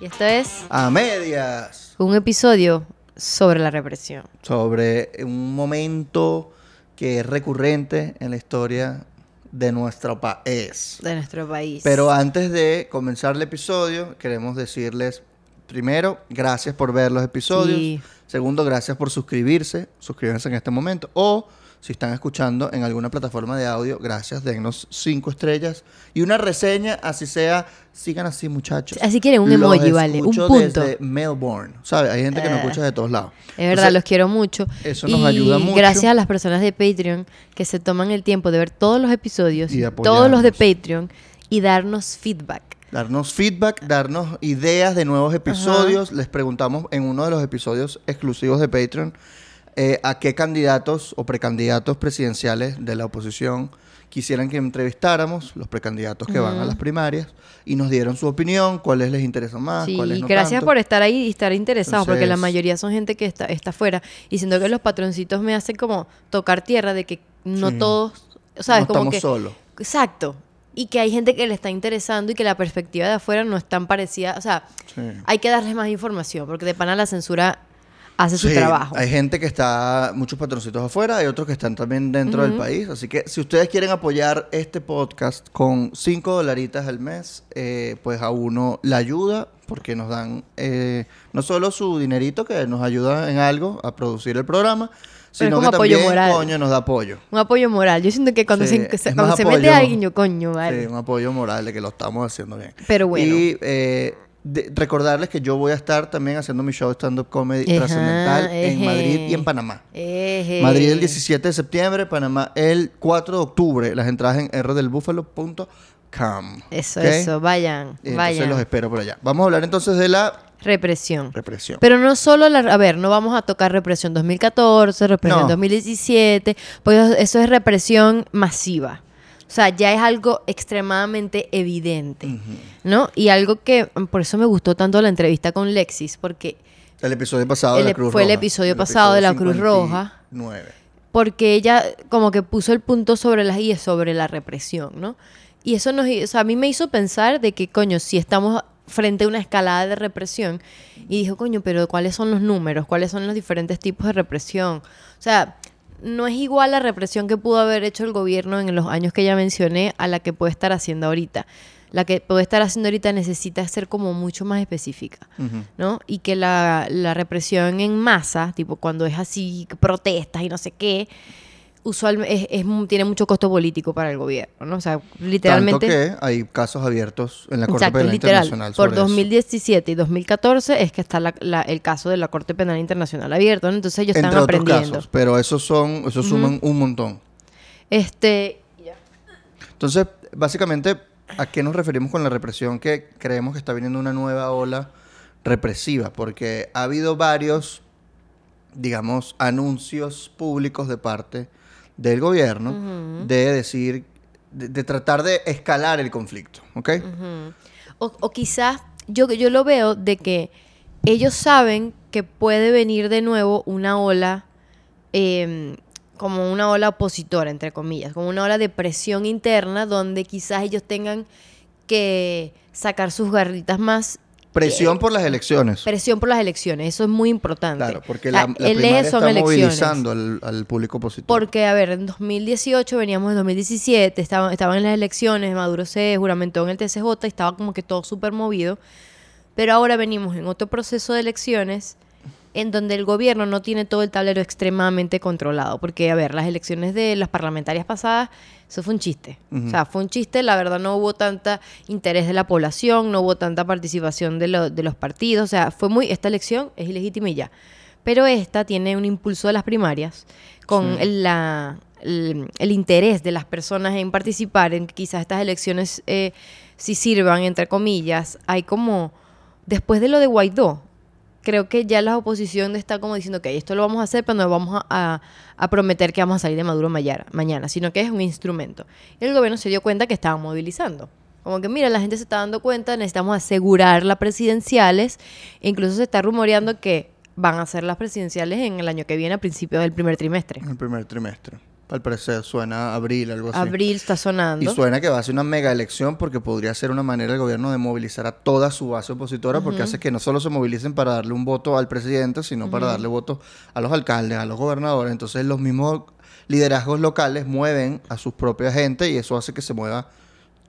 Y esto es A medias. un episodio sobre la represión. Sobre un momento que es recurrente en la historia de nuestro país. de nuestro país. Pero antes de comenzar el episodio, queremos decirles, primero, gracias por ver los episodios. Sí. Segundo, gracias por suscribirse. Suscríbanse en este momento. O si están escuchando en alguna plataforma de audio, gracias. Dennos cinco estrellas y una reseña, así sea. Sigan así, muchachos. Así quieren un Los emoji, vale, un punto. Desde Melbourne. ¿Sabes? Hay gente que nos Eh, escucha de todos lados. Es verdad, Entonces, los quiero mucho. eso y nos ayuda mucho. gracias a las personas de Patreon que se toman el tiempo de ver todos los episodios, Y todos los de. Patreon y darnos feedback. Darnos feedback, darnos ideas de nuevos episodios. Les preguntamos en uno de los episodios exclusivos de Patreon eh, a qué candidatos o precandidatos presidenciales de la oposición quisieran que entrevistáramos, los precandidatos que van a las primarias, y nos dieron su opinión, cuáles les interesan más, Sí, cuáles no gracias tanto. por estar ahí y estar interesados, porque la mayoría son gente que está, está afuera. Y siento que los patroncitos me hacen como tocar tierra de que no Sí. todos, ¿sabes? No como estamos que, solos. Exacto. Y que hay gente que le está interesando y que la perspectiva de afuera no es tan parecida. O sea, Sí. hay que darles más información, porque de pana la censura hace su Sí, trabajo. Hay gente que está, muchos patroncitos afuera, hay otros que están también dentro del país. Así que si ustedes quieren apoyar este podcast con 5 dolaritas al mes, eh, pues a uno la ayuda, porque nos dan eh, no solo su dinerito que nos ayuda en algo a producir el programa, sino como que apoyo también, moral. coño, nos da apoyo. Un apoyo moral. Yo siento que cuando Sí, se, se- es cuando se mete alguien, yo coño, vale. Sí, un apoyo moral de que lo estamos haciendo bien. Pero bueno. Y eh, de- recordarles que yo voy a estar también haciendo mi show de stand-up comedy Ajá, trascendental en. Madrid y en Panamá. Eje. Madrid el 17 de septiembre, Panamá el 4 de octubre. Las entradas en rdelbúfalo.com. Eso, eso, vayan, entonces vayan. los espero por allá. Vamos a hablar entonces de la Represión. represión. Pero no solo la... A ver, no vamos a tocar represión 2014, represión No. 2017, porque eso es represión masiva. O sea, ya es algo extremadamente evidente, ¿no? Y algo que, por eso me gustó tanto la entrevista con Lexis, porque, el episodio pasado de el la Cruz fue el Roja. episodio pasado de la Cruz Roja. 59. porque ella como que puso el punto sobre las IES, sobre la represión, ¿no? Y eso nos, o sea, a mí me hizo pensar de que, coño, si estamos frente a una escalada de represión, y dijo, coño, pero ¿cuáles son los números? ¿Cuáles son los diferentes tipos de represión? O sea, no es igual la represión que pudo haber hecho el gobierno en los años que ya mencioné a la que puede estar haciendo ahorita. La que puede estar haciendo ahorita necesita ser como mucho más específica. ¿no? Y que la, la represión en masa, tipo cuando es así, protestas y no sé qué, usualmente es, tiene mucho costo político para el gobierno, ¿no? O sea, literalmente... Tanto que hay casos abiertos en la Corte Exacto, Penal literal. Internacional Por sobre eso. 2017 y 2014 es que está la- la- el caso de la Corte Penal Internacional abierto, ¿no? Entonces ellos Entre están otros aprendiendo. casos, pero esos son, esos suman un montón. Este, Entonces, básicamente, ¿a qué nos referimos con la represión? Que creemos que está viniendo una nueva ola represiva, porque ha habido varios, digamos, anuncios públicos de parte del gobierno de decir, de, de tratar de escalar el conflicto, ¿ok? O, o quizás yo, yo lo veo de que ellos saben que puede venir de nuevo una ola, eh, como una ola opositora, entre comillas, como una ola de presión interna donde quizás ellos tengan que sacar sus garritas más. Presión por las elecciones. Presión por las elecciones, eso es muy importante. Claro, porque la, la eje son está movilizando al, al público opositor. Porque, a ver, en 2018 veníamos en 2017, estaban, estaban en las elecciones, Maduro se juramentó en el TCJ y estaba como que todo súper movido. Pero ahora venimos en otro proceso de elecciones en donde el gobierno no tiene todo el tablero extremadamente controlado. Porque, a ver, las elecciones de las parlamentarias pasadas, eso fue un chiste. O sea, fue un chiste, la verdad no hubo tanta interés de la población, no hubo tanta participación de, lo- de los partidos. O sea, fue muy, esta elección es ilegítima y ya. Pero esta tiene un impulso de las primarias con Sí. el, la- el, el interés de las personas en participar en que quizás estas elecciones eh, si sirvan, entre comillas. Hay como, después de lo de Guaidó, creo que ya la oposición está como diciendo, ok, esto lo vamos a hacer, pero no vamos a, prometer que vamos a salir de Maduro mañana, mañana, sino que es un instrumento. Y el gobierno se dio cuenta que estaban movilizando. Como que, mira, la gente se está dando cuenta, necesitamos asegurar las presidenciales. E incluso se está rumoreando que van a ser las presidenciales en el año que viene, a principios del primer trimestre. El primer trimestre. Al parecer. Suena abril, algo así. Abril está sonando. Y suena que va a ser una mega elección porque podría ser una manera del gobierno de movilizar a toda su base opositora porque hace que no solo se movilicen para darle un voto al presidente, sino para darle votos a los alcaldes, a los gobernadores. Entonces los mismos liderazgos locales mueven a sus propias gente y eso hace que se mueva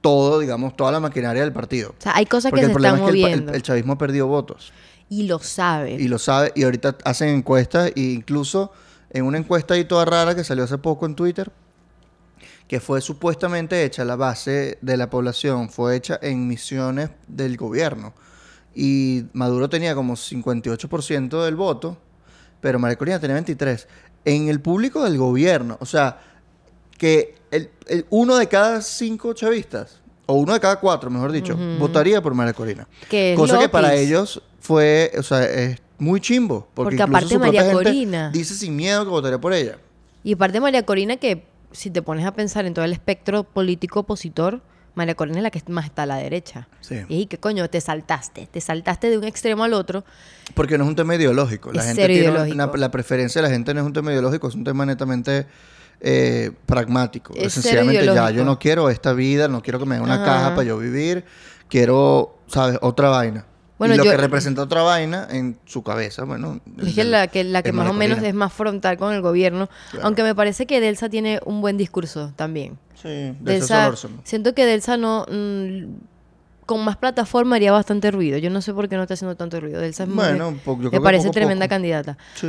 todo, digamos, toda la maquinaria del partido. O sea, hay cosas Porque que el se problema están es que el pa- el- moviendo. el chavismo ha perdido votos. Y lo sabe. Y lo sabe, y ahorita hacen encuestas, e incluso en una encuesta ahí toda rara que salió hace poco en Twitter, que fue supuestamente hecha, la base de la población fue hecha en misiones del gobierno. Y Maduro tenía como 58% del voto, pero María Corina tenía 23%. En el público del gobierno, o sea, que el, el- uno de cada cinco chavistas, o uno de cada cuatro, mejor dicho, votaría por María Corina. Cosa que para ellos fue, o sea, es muy chimbo. Porque, Porque aparte su María Corina. dice sin miedo que votaría por ella. Y aparte María Corina, que si te pones a pensar en todo el espectro político opositor, María Corina es la que más está a la derecha. Sí. Y que coño, te saltaste. Te saltaste de un extremo al otro. Porque no es un tema ideológico. La Es gente tiene ideológico. una- la preferencia de la gente no es un tema ideológico, es un tema netamente eh, pragmático. Es Sencillamente ya, yo no quiero esta vida, no quiero que me den una Ajá. caja para yo vivir, quiero, ¿sabes? Otra vaina. Bueno, y lo yo- que representa otra vaina en su cabeza, bueno. Es que la que, la que es más o menos es más frontal con el gobierno. Claro. Aunque me parece que Delsa tiene un buen discurso también. Sí, de Delsa, Solórzano. siento que Delsa no... mm, con más plataforma haría bastante ruido. Yo no sé por qué no está haciendo tanto ruido. Delsa es muy- Bueno, yo creo me que parece poco tremenda poco. candidata. Sí.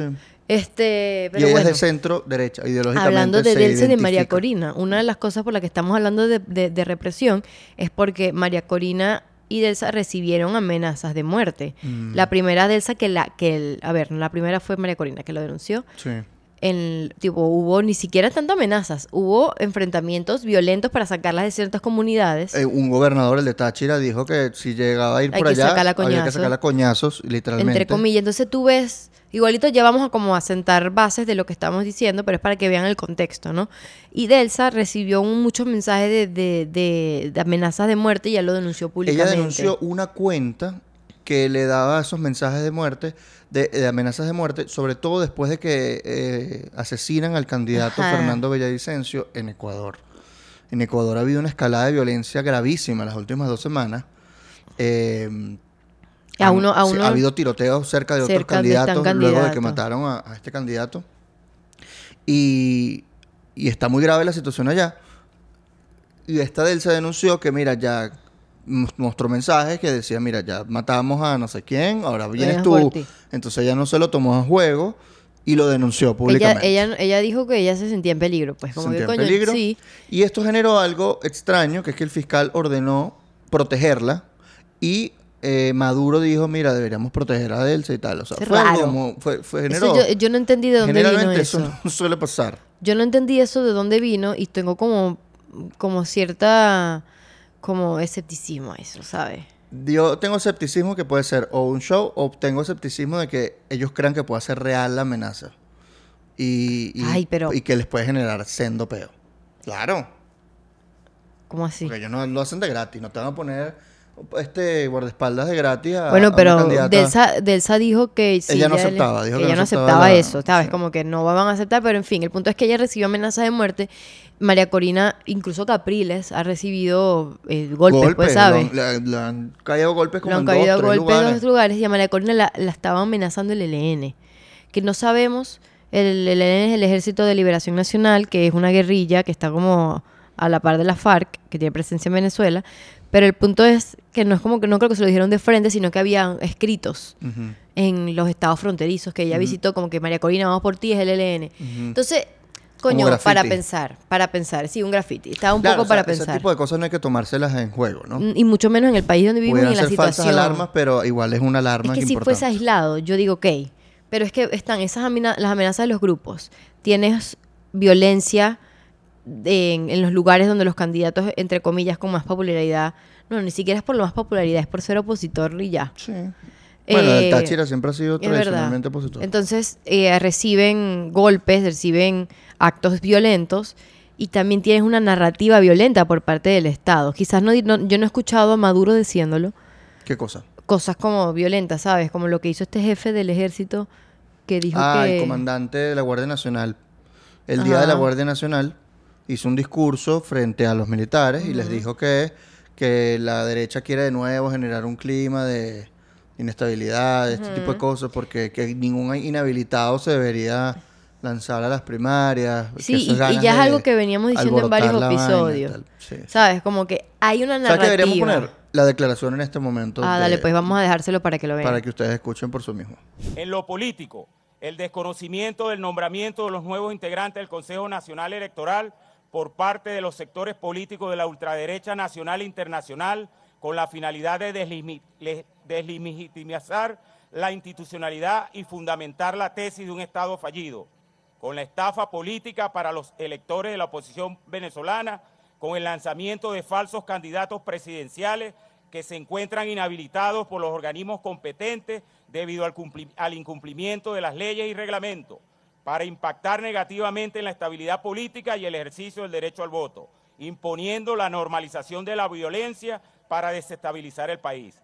Este, y ella bueno. es de centro derecha, ideológicamente. Hablando de Delsa y de María. Corina, una de las cosas por las que estamos hablando de, de- de represión es porque María Corina y Delsa recibieron amenazas de muerte. Mm. La primera Delsa que la que el, a ver, la primera fue María Corina que lo denunció. Sí. En, tipo, hubo ni siquiera tanto amenazas, hubo enfrentamientos violentos para sacarlas de ciertas comunidades. Eh, un gobernador, el de Táchira, dijo que si llegaba a ir Hay por allá, había que sacarla coñazos, literalmente. entre comillas. Entonces tú ves, igualito ya vamos a como a sentar bases de lo que estamos diciendo, pero es para que vean el contexto, ¿no? Y Delsa recibió un- muchos mensajes de, de- de- de amenazas de muerte y ya lo denunció Ella públicamente. denunció una cuenta que le daba esos mensajes de muerte, de, de amenazas de muerte, sobre todo después de que eh, asesinan al candidato Ajá. Fernando Villavicencio en Ecuador. En Ecuador ha habido una escalada de violencia gravísima las últimas dos semanas. Eh, A han- uno- a sí, uno- ha habido tiroteos cerca de otros cerca candidatos luego de que mataron a, a este candidato. Y, y está muy grave la situación allá. Y esta del se denunció que, mira, ya mostró mensajes que decía, mira, ya matamos a no sé quién, ahora vienes tú. Entonces ella no se lo tomó a juego y lo denunció públicamente. ella, ella dijo que ella se sentía en peligro, pues como Se que sentía en coño, peligro. sí. Y esto generó algo extraño, que es que el fiscal ordenó protegerla y eh, Maduro dijo, mira, deberíamos proteger a Delsa y tal. O sea, Es fue algo raro. como- fue, fue generó- yo, yo no entendí de dónde vino eso. eso no suele pasar. Yo no entendí eso de dónde vino y tengo como, como cierta como escepticismo a eso, ¿sabes? Yo tengo escepticismo que puede ser o un show o tengo escepticismo de que ellos crean que puede ser real la amenaza. Y, y, Ay, pero- y que les puede generar sendo peo. Claro. ¿Cómo así? Porque ellos no lo hacen de gratis. No te van a poner este guardaespaldas de gratis a, a Bueno, pero candidata. Delsa, Delsa dijo que sí, Ella no aceptaba, dijo que ella no aceptaba aceptaba la- eso, ¿sabes? sí. Como que no van a aceptar, pero en fin, el punto es que ella recibió amenaza de muerte. María Corina, incluso Capriles, ha recibido eh, golpes, pues, ¿sabes? han- Le, le han caído golpes como Le han en dos, caído tres golpes en lugares. dos lugares y a María Corina la, la estaba amenazando el ELN. Que no sabemos, el ELN es el Ejército de Liberación Nacional, que es una guerrilla que está como a la par de la FARC, que tiene presencia en Venezuela. Pero el punto es que no es como que no creo que se lo dijeron de frente, sino que había escritos Ujú. en los estados fronterizos que ella visitó, como que María Corina, vamos por ti, es el ELN. Ujú. Entonces, Como coño, para pensar, para pensar, sí, un graffiti. Estaba un Claro, poco o sea, para Ese pensar. tipo de cosas no hay que tomárselas en juego, ¿no? Y mucho menos en el país donde vivimos y en la ser falsas situación. alarmas, pero igual es una alarma Es que si importante. fuese aislado, yo digo, ok. Pero es que están esas amina- las amenazas de los grupos. Tienes violencia en, en los lugares donde los candidatos, entre comillas, con más popularidad. No, ni siquiera es por lo más popularidad, es por ser opositor y ya. Sí. Bueno, el Eh, Táchira siempre ha sido tradicionalmente opositor. Entonces, eh, reciben golpes, reciben actos violentos y también tienes una narrativa violenta por parte del Estado. Quizás no, no- yo no he escuchado a Maduro diciéndolo, ¿Qué cosa? cosas como violentas, ¿sabes? Como lo que hizo este jefe del ejército que dijo ah, que... el comandante de la Guardia Nacional. el día de la. Guardia Nacional, hizo un discurso frente a los militares y les dijo que, que la derecha quiere de nuevo generar un clima de inestabilidad, este tipo de cosas, porque que ningún inhabilitado se debería lanzar a las primarias. que Sí, y, ya es algo que veníamos diciendo en varios vaina episodios. Sí. ¿Sabes? Como que hay una ¿Sabes qué narrativa. deberíamos poner? La declaración en este momento. Ah, de- dale, pues vamos a dejárselo para que lo vean. Para que ustedes escuchen por su mismo. En lo político, el desconocimiento del nombramiento de los nuevos integrantes del Consejo Nacional Electoral por parte de los sectores políticos de la ultraderecha nacional e internacional con la finalidad de deslegitimizar la institucionalidad y fundamentar la tesis de un Estado fallido, con la estafa política para los electores de la oposición venezolana, con el lanzamiento de falsos candidatos presidenciales que se encuentran inhabilitados por los organismos competentes debido al, al incumplimiento de las leyes y reglamentos, para impactar negativamente en la estabilidad política y el ejercicio del derecho al voto, imponiendo la normalización de la violencia para desestabilizar el país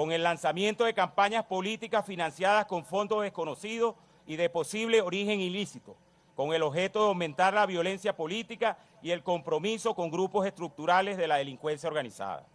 con el lanzamiento de campañas políticas financiadas con fondos desconocidos y de posible origen ilícito, con el objeto de aumentar la violencia política y el compromiso con grupos estructurales de la delincuencia organizada.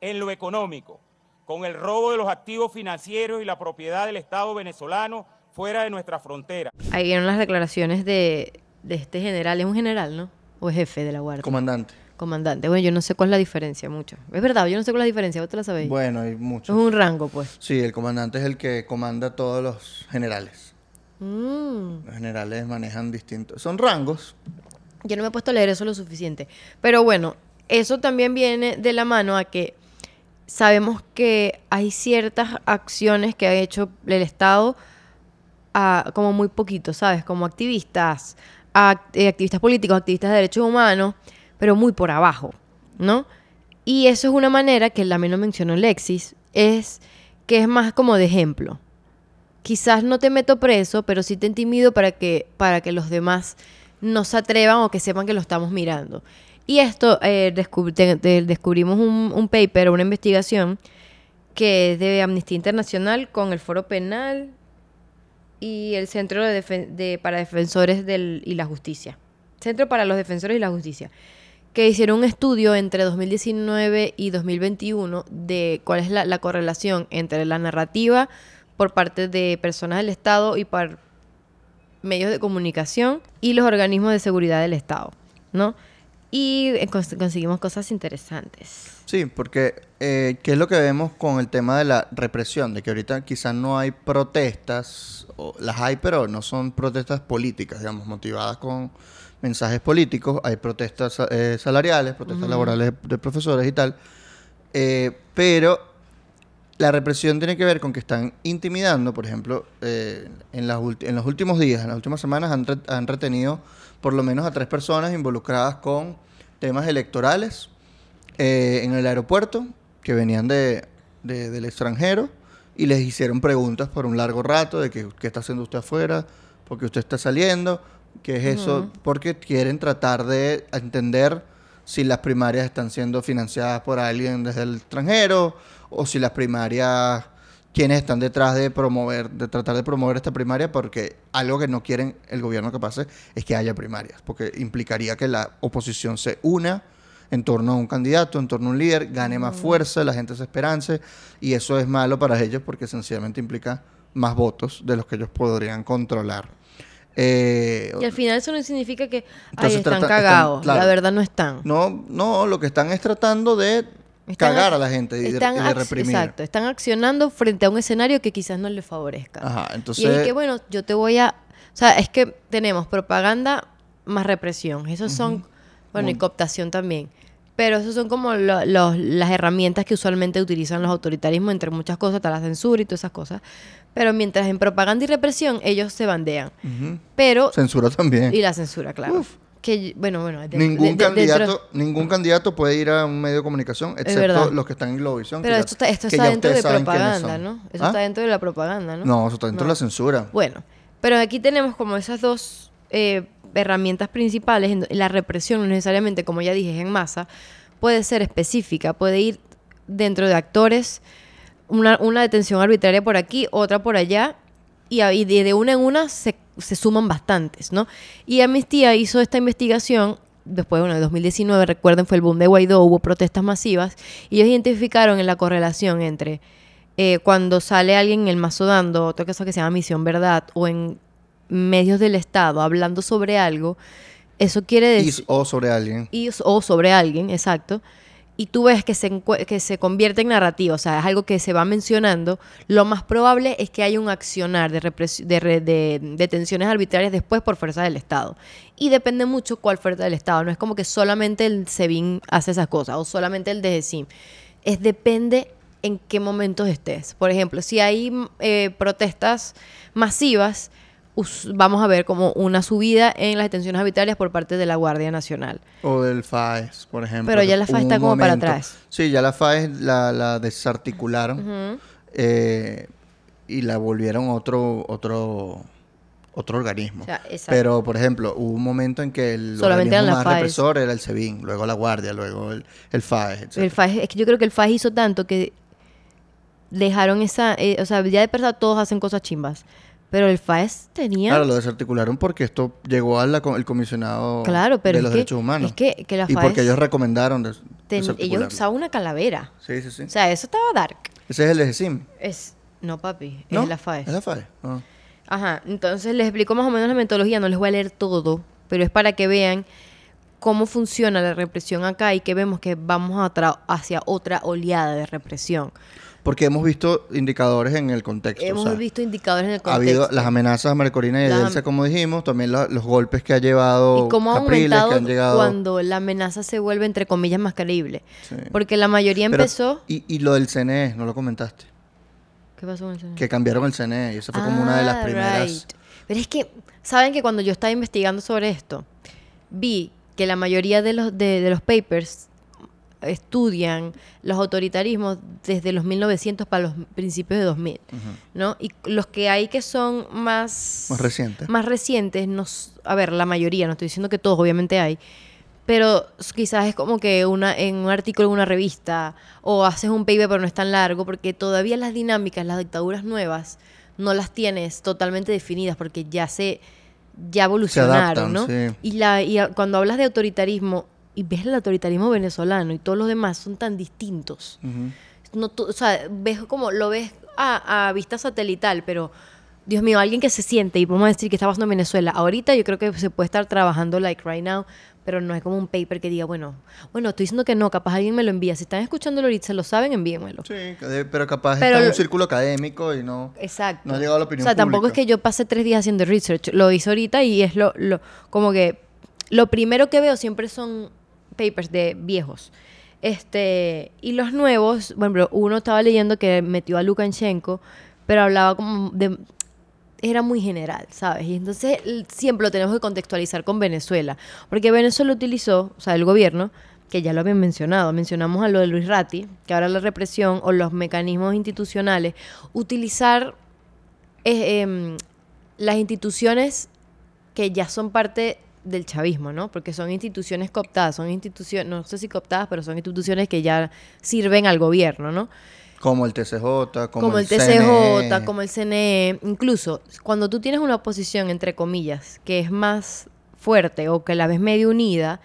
En lo económico, con el robo de los activos financieros y la propiedad del Estado venezolano fuera de nuestra frontera. Ahí vieron las declaraciones de, de este general. Es un general, ¿no? O es jefe de la guardia. Comandante. Comandante. Bueno, yo no sé cuál es la diferencia mucho. Es verdad, yo no sé cuál es la diferencia. ¿Vos te la sabéis? Bueno, hay es muchos. un rango, pues. Sí, el comandante es el que comanda a todos los generales. Mm. Los generales manejan distintos. Son rangos. Yo no me he puesto a leer eso lo suficiente. Pero bueno, eso también viene de la mano a que sabemos que hay ciertas acciones que ha hecho el Estado a- como muy poquito, ¿sabes? Como activistas, act- eh, activistas políticos, activistas de derechos humanos, pero muy por abajo, ¿no? Y eso es una manera que también lo mencionó Lexis, es que es más como de ejemplo. Quizás no te meto preso, pero sí te intimido para que, para que los demás no se atrevan o que sepan que lo estamos mirando. Y esto, eh, te- te- descubrimos un, un paper, una investigación que es de Amnistía Internacional con el Foro Penal y el Centro de de- para Defensores del, y la Justicia. Centro para los Defensores y la Justicia. Que hicieron un estudio entre 2019 y 2021 de cuál es la, la correlación entre la narrativa por parte de personas del Estado y por medios de comunicación y los organismos de seguridad del Estado, ¿no? Y eh, cons- conseguimos cosas interesantes. Sí, porque eh, ¿qué es lo que vemos con el tema de la represión? De que ahorita quizás no hay protestas, o las hay, pero no son protestas políticas, digamos, motivadas con mensajes políticos. Hay protestas eh, salariales, protestas laborales de, de profesores y tal. Eh, pero la represión tiene que ver con que están intimidando, por ejemplo, eh, en, las en los últimos días, en las últimas semanas, han, re- han retenido por lo menos a tres personas involucradas con temas electorales eh, en el aeropuerto, que venían de, de- del extranjero, y les hicieron preguntas por un largo rato de que, qué está haciendo usted afuera, por qué usted está saliendo, qué es eso, porque quieren tratar de entender si las primarias están siendo financiadas por alguien desde el extranjero o si las primarias quienes están detrás de promover de tratar de promover esta primaria porque algo que no quieren el gobierno que pase es que haya primarias porque implicaría que la oposición se una en torno a un candidato, en torno a un líder, gane más fuerza, la gente se esperance y eso es malo para ellos porque sencillamente implica más votos de los que ellos podrían controlar. Eh, Y al final eso no significa que ay, están cagados. claro. La verdad no están. no, no, lo que están es tratando de Están cagar a la gente y de, y reprimir. Exacto, están accionando frente a un escenario que quizás no les favorezca. Ajá, Y entonces es que, bueno, yo te voy a... O sea, es que tenemos propaganda más represión. Esos son... Bueno, y cooptación también. Pero esos son como lo- los- las herramientas que usualmente utilizan los autoritarismos, entre muchas cosas, está la censura y todas esas cosas. Pero mientras en propaganda y represión, ellos se bandean. Pero... censura también. Y la censura, claro. Uf. Que, bueno, bueno. de- ningún de- dentro- candidato, ningún candidato puede ir a un medio de comunicación, excepto los que están en Globovisión. Pero que esto está, esto está dentro de propaganda. ¿no? Eso ¿Ah? está dentro de la propaganda, ¿no? No, eso está dentro No. de la censura. Bueno, pero aquí tenemos como esas dos eh, herramientas principales. La represión, no necesariamente, como ya dije, es en masa, puede ser específica, puede ir dentro de actores, una, detención arbitraria por aquí, otra por allá, y, de, una en una se, se suman bastantes, ¿no? Y Amnistía hizo esta investigación, después, bueno, de 2019, recuerden, fue el boom de Guaidó, hubo protestas masivas, y ellos identificaron en la correlación entre eh, cuando sale alguien en el mazo dando, otra cosa que se llama Misión Verdad, o en medios del Estado hablando sobre algo, eso quiere decir o sobre alguien. y, o sobre alguien, exacto, y tú ves que se, que se convierte en narrativa, o sea, es algo que se va mencionando, lo más probable es que haya un accionar de, de, re- de detenciones arbitrarias después por fuerza del Estado. Y depende mucho cuál fuerza del Estado, no es como que solamente el SEBIN hace esas cosas o solamente el DGCIM, es depende en qué momentos estés. Por ejemplo, si hay eh, protestas masivas, vamos a ver como una subida en las detenciones arbitrarias por parte de la Guardia Nacional. O del FAES, por ejemplo. Pero ya la FAES está como para atrás. Sí, ya la FAES la, la desarticularon eh, y la volvieron otro, otro, otro organismo. O sea, exacto. Pero, por ejemplo, hubo un momento en que el Solamente organismo más FAES. represor era el SEBIN, luego la Guardia, luego el, el FAES, etc. El FAES, es que yo creo que el FAES hizo tanto que dejaron esa, eh, o sea, ya de verdad todos hacen cosas chimbas, pero el FAES tenía, Claro, claro, lo desarticularon porque esto llegó al comisionado pero de es los que, derechos humanos. es que, que la y FAES, porque ellos recomendaron des- ten- ellos usaban una calavera, Sí, sí, sí. o sea, eso estaba dark, Ese es el EGSIM. es, no papi, ¿no? es la FAES. Es la FAES. ah. Ajá, entonces les explico más o menos la metodología, no les voy a leer todo, pero es para que vean cómo funciona la represión acá y que vemos que vamos a hacia otra oleada de represión. Porque hemos visto indicadores en el contexto. o Hemos sea, visto indicadores en el ha contexto. habido las amenazas a Marcorina y a como dijimos, también lo- los golpes que ha llevado y cómo ha Capriles, aumentado que han llegado. cuando la amenaza se vuelve entre comillas más creíble. Sí. Porque la mayoría Pero- empezó. y, y lo del CNE, no lo comentaste. ¿Qué pasó con el CNE? Que cambiaron el CNE y esa fue como una de las Ah, primeras. right. Pero es que, ¿saben que cuando yo estaba investigando sobre esto, vi que la mayoría de los, de, de los papers estudian los autoritarismos desde los 1900 para los principios de 2000, ¿no? Y los que hay que son más... Más recientes. Más recientes, a ver, la mayoría, no estoy diciendo que todos, obviamente hay, pero quizás es como que una en un artículo en una revista o haces un paper pero no es tan largo porque todavía las dinámicas, las dictaduras nuevas no las tienes totalmente definidas porque ya se ya evolucionaron, adaptan, ¿no? sí. Y la y cuando hablas de autoritarismo y ves el autoritarismo venezolano y todos los demás son tan distintos. Ujú. No, tú- o sea, ves como lo ves a, a vista satelital, pero Dios mío, alguien que se siente y vamos a decir que está pasando en Venezuela. Ahorita yo creo que se puede estar trabajando like right now, pero no es como un paper que diga, bueno, bueno, estoy diciendo que no, capaz alguien me lo envía. Si están escuchando ahorita, se lo saben, envíenmelo. Sí, pero capaz Pero está en un lo- círculo académico y no. Exacto. No ha llegado a la opinión O sea, tampoco es que yo pasé tres días haciendo research. Lo hice ahorita y es lo, lo como que lo primero que veo siempre son papers de viejos. Este, y los nuevos, bueno, uno estaba leyendo que metió a Lukashenko, pero hablaba como de era muy general, ¿sabes? Y entonces siempre lo tenemos que contextualizar con Venezuela, porque Venezuela utilizó, o sea, el gobierno, que ya lo habían mencionado, mencionamos a lo de Luis Ratti, que ahora la represión o los mecanismos institucionales, utilizar eh, em, las instituciones que ya son parte del chavismo, ¿no? Porque son instituciones cooptadas, son instituciones, no sé si cooptadas, pero son instituciones que ya sirven al gobierno, ¿no? Como el TCJ, como, como, el, CNE. TCJ, como el CNE, incluso cuando tú tienes una oposición, entre comillas, que es más fuerte o que la ves medio unida,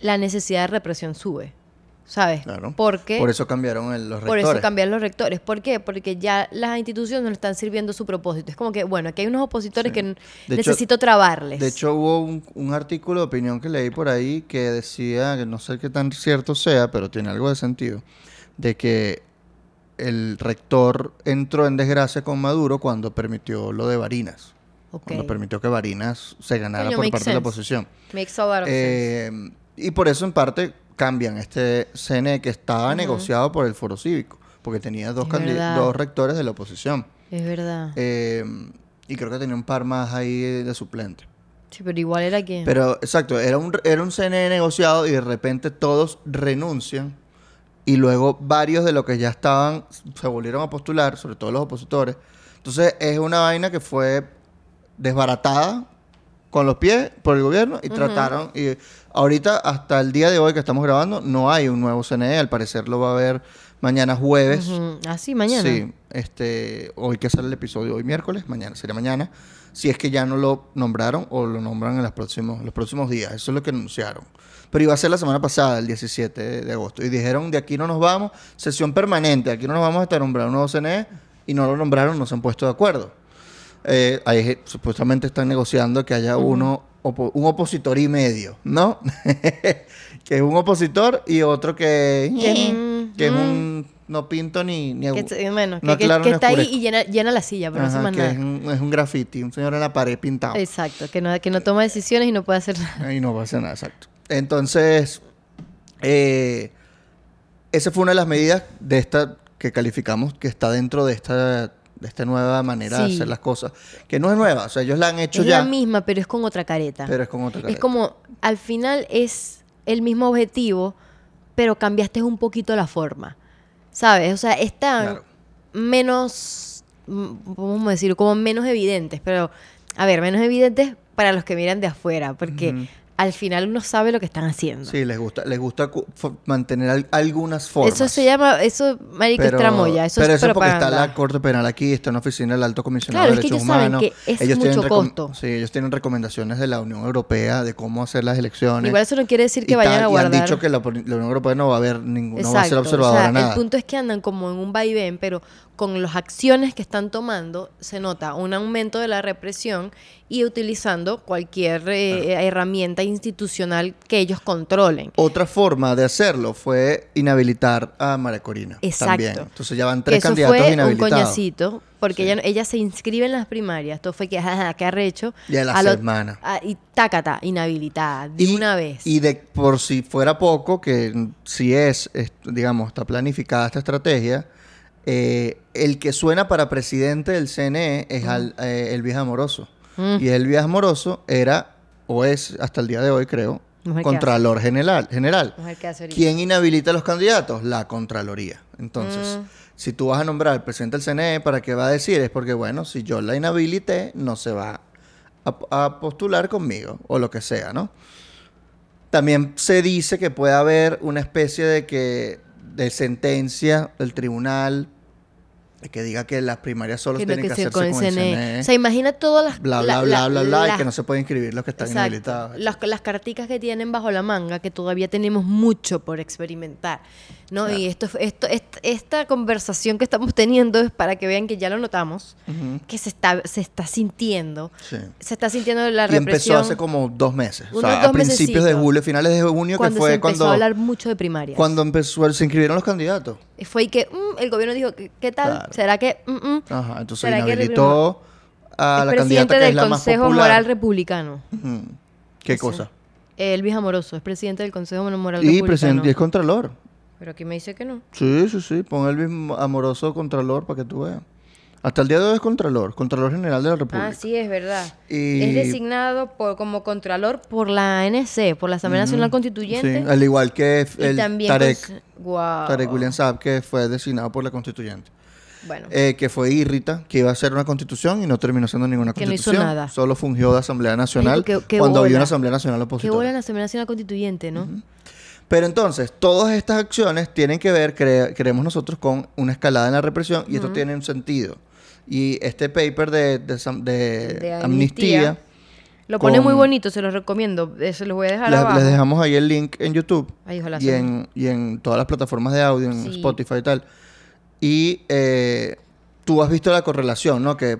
la necesidad de represión sube, ¿sabes? Claro. Porque Por eso cambiaron el- los por rectores. eso cambian los rectores. ¿Por qué? Porque ya las instituciones no le están sirviendo su propósito. Es como que, bueno, aquí hay unos opositores Sí. que hecho- necesito trabarles. De hecho, hubo un, un artículo de opinión que leí por ahí que decía, que no sé qué tan cierto sea, pero tiene algo de sentido, de que el rector entró en desgracia con Maduro cuando permitió lo de Barinas. Ok. Cuando permitió que Barinas se ganara Coño, por parte de la oposición. Makes a lot of sense. Eh, y por eso, en parte, cambian este CNE que estaba negociado por el Foro Cívico, porque tenía dos, dos rectores de la oposición. Es verdad. Eh, y creo que tenía un par más ahí de suplente. sí, pero igual era que... Pero, exacto, era un, era un CNE negociado y de repente todos renuncian y luego varios de los que ya estaban se volvieron a postular, sobre todo los opositores. Entonces es una vaina que fue desbaratada con los pies por el gobierno y trataron. Y ahorita, hasta el día de hoy que estamos grabando, no hay un nuevo CNE. Al parecer lo va a haber mañana jueves. Ujú. Ah, sí, mañana. Sí, este, hoy que sale el episodio, hoy miércoles, mañana, sería mañana. Si es que ya no lo nombraron o lo nombran en los próximos, los próximos días. Eso es lo que anunciaron. Pero iba a ser la semana pasada, el 17 de, de agosto. Y dijeron, de aquí no nos vamos, sesión permanente, aquí no nos vamos hasta nombrar un nuevo CNE. Y no lo nombraron, no se han puesto de acuerdo. Eh, ahí supuestamente están negociando que haya uno, opo- un opositor y medio, ¿no? que es un opositor y otro que, que es un no pinto ni, ni Que, bueno, no está ahí y llena, llena la silla, pero no hace más que nada. es un, es un graffiti, un señor en la pared pintado. Exacto, que no, que no toma decisiones y no puede hacer nada. Y no a hacer nada, exacto. Entonces, eh, esa fue una de las medidas de esta que calificamos que está dentro de esta, de esta nueva manera de hacer las cosas. Que no es nueva, o sea, ellos la han hecho Es ya, la misma, pero es con otra careta. pero es con otra es careta. como, al final es el mismo objetivo, pero cambiaste un poquito la forma. ¿Sabes? O sea, están Claro. menos, mm, ¿cómo decirlo? Como menos evidentes, pero, a ver, menos evidentes para los que miran de afuera, porque. Al final uno sabe lo que están haciendo. Sí, les gusta, les gusta mantener al- algunas formas. Eso se llama, eso, marico, es tramoya, eso pero es eso porque está propaganda. la Corte Penal aquí, está una oficina del Alto Comisionado Claro, de es que Derechos ellos saben Humanos. que es tienen mucho costo. Sí, ellos tienen recomendaciones de la Unión Europea de cómo hacer las elecciones. Igual eso no quiere decir que y vayan tal, a y guardar. han dicho que la, la Unión Europea no va a haber ningún, no va a ser observadora o sea, nada. El punto es que andan como en un vaivén, pero con las acciones que están tomando se nota un aumento de la represión y utilizando cualquier eh, herramienta institucional que ellos controlen. Otra forma de hacerlo fue inhabilitar a María Corina. Exacto. También. Entonces ya van Que tres eso candidatos fue un inhabilitados. coñacito, porque Sí. ella, ella se inscribe en las primarias. Esto fue que, jaja, qué arrecho. Y a la ot- semana. ah, y tácata, inhabilitada, de Y- una vez. Y de por si fuera poco, que si es, es, digamos, está planificada esta estrategia, eh, el que suena para presidente del CNE es al, eh, Elvis Amoroso. Mm. Y Elvis Amoroso era, o es hasta el día de hoy creo, Mujer Contralor General. general. ¿Quién inhabilita a los candidatos? La Contraloría. Entonces, Mm. si tú vas a nombrar al presidente del CNE, ¿para qué va a decir? Es porque, bueno, si yo la inhabilité, no se va a, a postular conmigo, o lo que sea, ¿no? También se dice que puede haber una especie de que de sentencia del tribunal que diga que las primarias solo Que tienen que, que sea hacerse con el CNE. O sea, imagina todas las... bla, la- bla, la- bla, bla, bla, y que no se pueden inscribir los que están Exacto. inhabilitados. Las, las carticas que tienen bajo la manga, que todavía tenemos mucho por experimentar. ¿no? Y esto, esto, est- esta conversación que estamos teniendo es para que vean que ya lo notamos, Ujú. que se está, se está sintiendo. Sí. Se está sintiendo la Y empezó represión. hace como dos meses. O Unos sea, a dos principios de julio, finales de junio, que fue se empezó cuando, a hablar mucho de primarias. cuando empezó, se inscribieron los candidatos. Fue y que mm, el gobierno dijo, ¿qué, qué tal? Claro. ¿Será que...? mm, mm, Ajá, entonces ¿Será que inhabilitó a la candidata que del es la más Consejo. Moral Republicano. ¿Qué cosa? Elvis Amoroso, es presidente del Consejo Moral Y Republicano. presidente y es contralor. Pero aquí me dice que no. Sí, sí, sí. Pon Elvis Amoroso Contralor para que tú veas. Hasta el día de hoy es Contralor, Contralor General de la República. Ah, sí, es verdad. Y- Es designado por, como Contralor por la ANC, por la Asamblea Nacional Constituyente. Sí, al igual que el también Tarek, Guau. Tarek William Saab, que fue designado por la Constituyente. Bueno, Eh, que fue Irrita, que iba a ser una constitución y no terminó siendo ninguna Que no hizo constitución. nada. Solo fungió de Asamblea Nacional cuando había una Asamblea Nacional opositora. bola la Asamblea Nacional Constituyente, ¿no? Pero entonces, todas estas acciones tienen que ver, cre- creemos nosotros, con una escalada en la represión y esto tiene un sentido. Y este paper de, de, sam- de De amnistía, amnistía. Lo pone muy bonito, se los recomiendo. Se los voy a dejar les, abajo. les dejamos ahí el link en YouTube Ay, ojalá y en, y en todas las plataformas de audio, en Sí. Spotify y tal. Y eh, tú has visto la correlación, ¿no? Que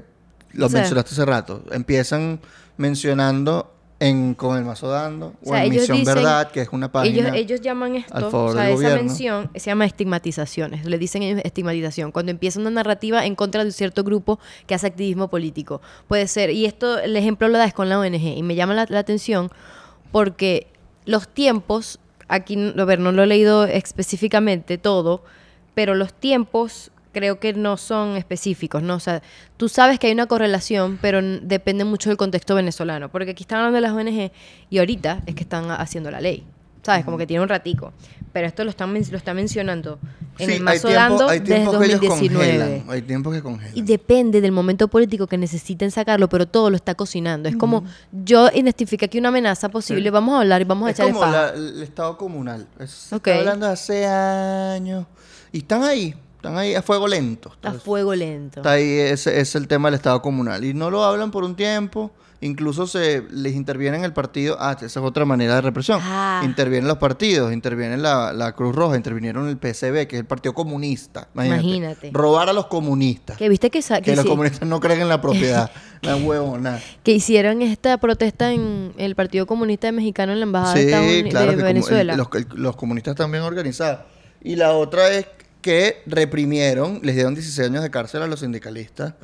lo Sí. mencionaste hace rato. Empiezan mencionando en Con el Mazo Dando o, O sea, en ellos Misión dicen- Verdad, que es una página. Ellos, ellos llaman esto, o sea, esa gobierno. mención se llama estigmatizaciones. Le dicen ellos estigmatización. Cuando empieza una narrativa en contra de un cierto grupo que hace activismo político. Puede ser, y esto, el ejemplo lo da es con la ONG. Y me llama la, la atención porque los tiempos, aquí, a ver, no lo he leído específicamente todo, pero los tiempos creo que no son específicos, ¿no? O sea, tú sabes que hay una correlación, pero depende mucho del contexto venezolano, porque aquí están hablando de las ONG y ahorita es que están haciendo la ley, ¿sabes? Como que tiene un ratico, pero esto lo están lo está mencionando en Sí, el mazo dando hay desde tiempos que ellos 2019. congelan, hay tiempos que congelan. Y depende del momento político que necesiten sacarlo, pero todo lo está cocinando. Es como, yo identifiqué aquí una amenaza posible, vamos a hablar y vamos a es echarle como la- el Estado comunal. Es- se Ok. está hablando de hace años. Y están ahí, están ahí a fuego lento. A fuego lento. Está ahí, ese es el tema del Estado comunal. Y no lo hablan por un tiempo. Incluso se les interviene en el partido. Ah, esa es otra manera de represión. Ah. Intervienen los partidos, intervienen la, la Cruz Roja, intervinieron el PCB, que es el Partido Comunista. Imagínate. Imagínate. Robar a los comunistas. Que viste que, que que, los sí- comunistas no creen en la propiedad. la huevona. que hicieron esta protesta en el Partido Comunista Mexicano en la Embajada de, Estados Uni- claro de Venezuela. los, comunistas están bien organizados. Y la otra es que reprimieron, les dieron 16 años de cárcel a los sindicalistas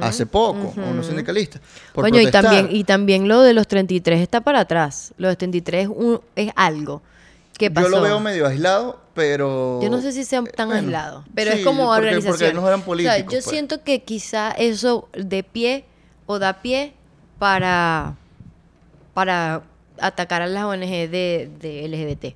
hace poco, a unos sindicalistas. por Coño, y también, y también lo de los 33 está para atrás. Lo de 33 es, un- es algo. ¿Qué pasó? Yo lo veo medio aislado, pero... Yo no sé si sean tan Bueno, aislados, pero sí, es como porque- organización. Porque no eran O sea, yo pues. siento que quizá eso de pie o da pie para, para atacar a las ONG de, de LGBT.